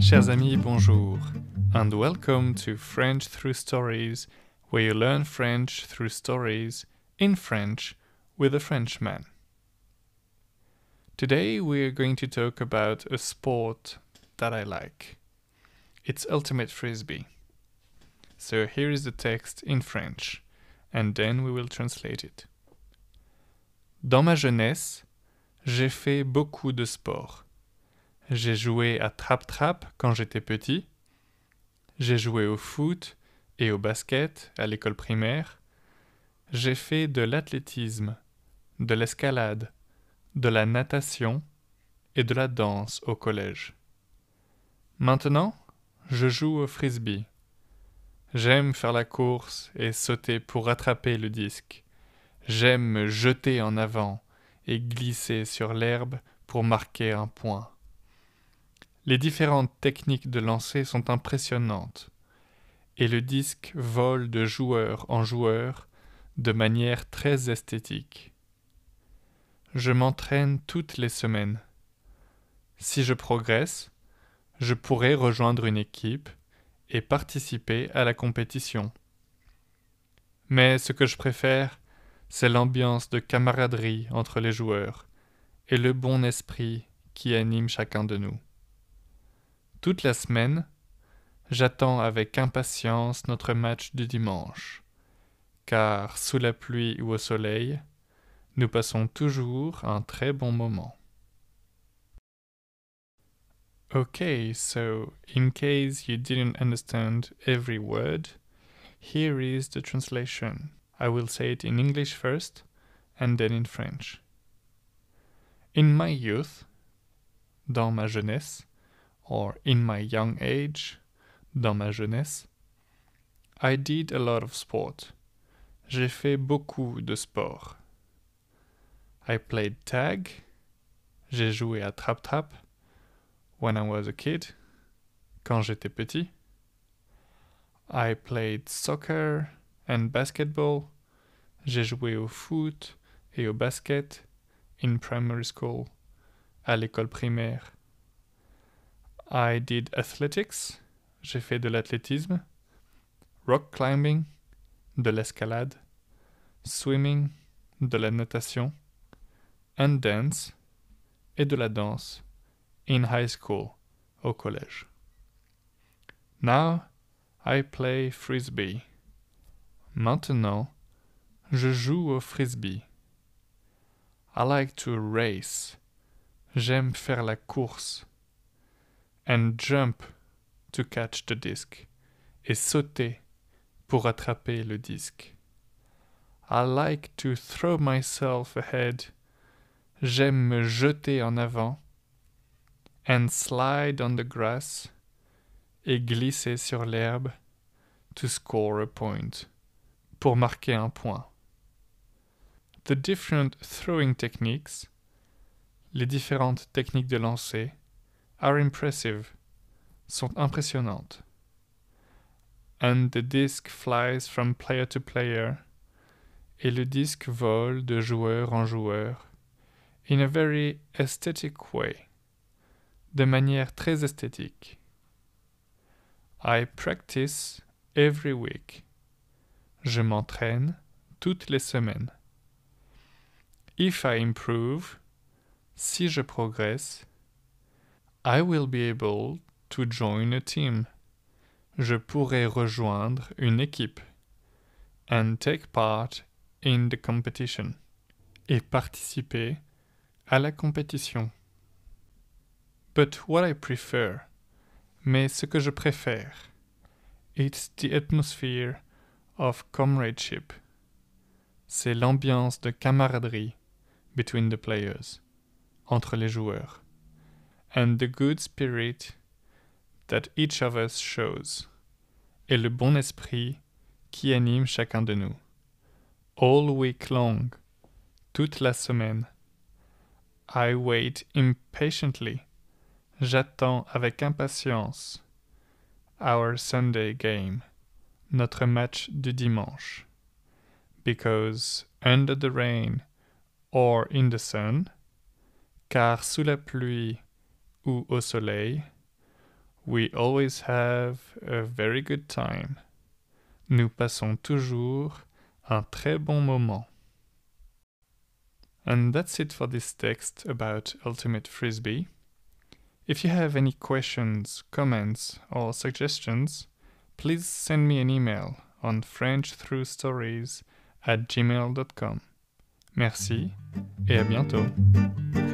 Chers amis, bonjour, and welcome to French Through Stories, where you learn French through stories in French with a Frenchman. Today we're going to talk about a sport that I like. It's Ultimate Frisbee. So here is the text in French, and then we will translate it. Dans ma jeunesse, j'ai fait beaucoup de sport. J'ai joué à trap-trap quand j'étais petit. J'ai joué au foot et au basket à l'école primaire. J'ai fait de l'athlétisme, de l'escalade, de la natation et de la danse au collège. Maintenant, je joue au frisbee. J'aime faire la course et sauter pour rattraper le disque. J'aime me jeter en avant et glisser sur l'herbe pour marquer un point. Les différentes techniques de lancer sont impressionnantes, et le disque vole de joueur en joueur de manière très esthétique. Je m'entraîne toutes les semaines. Si je progresse, je pourrai rejoindre une équipe et participer à la compétition. Mais ce que je préfère, c'est l'ambiance de camaraderie entre les joueurs et le bon esprit qui anime chacun de nous. Toute la semaine, j'attends avec impatience notre match du dimanche, car sous la pluie ou au soleil, nous passons toujours un très bon moment. Okay, so in case you didn't understand every word, here is the translation. I will say it in English first and then in French. In my youth, dans ma jeunesse, or in my young age, dans ma jeunesse, I did a lot of sport. J'ai fait beaucoup de sport. I played tag. J'ai joué à trap-trap when I was a kid, quand j'étais petit. I played soccer and basketball. J'ai joué au foot et au basket in primary school, à l'école primaire. I did athletics. J'ai fait de l'athlétisme. Rock climbing. De l'escalade. Swimming. De la natation. And dance. Et de la danse. In high school. Au collège. Now, I play frisbee. Maintenant, je joue au frisbee. I like to race. J'aime faire la course and jump to catch the disc et sauter pour attraper le disque. I like to throw myself ahead. J'aime me jeter en avant and slide on the grass et glisser sur l'herbe to score a point pour marquer un point. The different throwing techniques, les différentes techniques de lancer, are impressive, sont impressionnantes. And the disc flies from player to player, et le disque vole de joueur en joueur, in a very aesthetic way, de manière très esthétique. I practice every week. Je m'entraîne toutes les semaines. If I improve, si je progresse, I will be able to join a team. Je pourrai rejoindre une équipe. And take part in the competition. Et participer à la compétition. But what I prefer. Mais ce que je préfère. It's the atmosphere of comradeship. C'est l'ambiance de camaraderie between the players. Entre les joueurs and the good spirit that each of us shows, et le bon esprit qui anime chacun de nous. All week long, toute la semaine. I wait impatiently, j'attends avec impatience. Our Sunday game, notre match du dimanche. because under the rain or in the sun, car sous la pluie ou au soleil, we always have a very good time. Nous passons toujours un très bon moment. And that's it for this text about Ultimate Frisbee. If you have any questions, comments, or suggestions, please send me an email on frenchthroughstories at gmail.com. Merci mm-hmm. et à bientôt.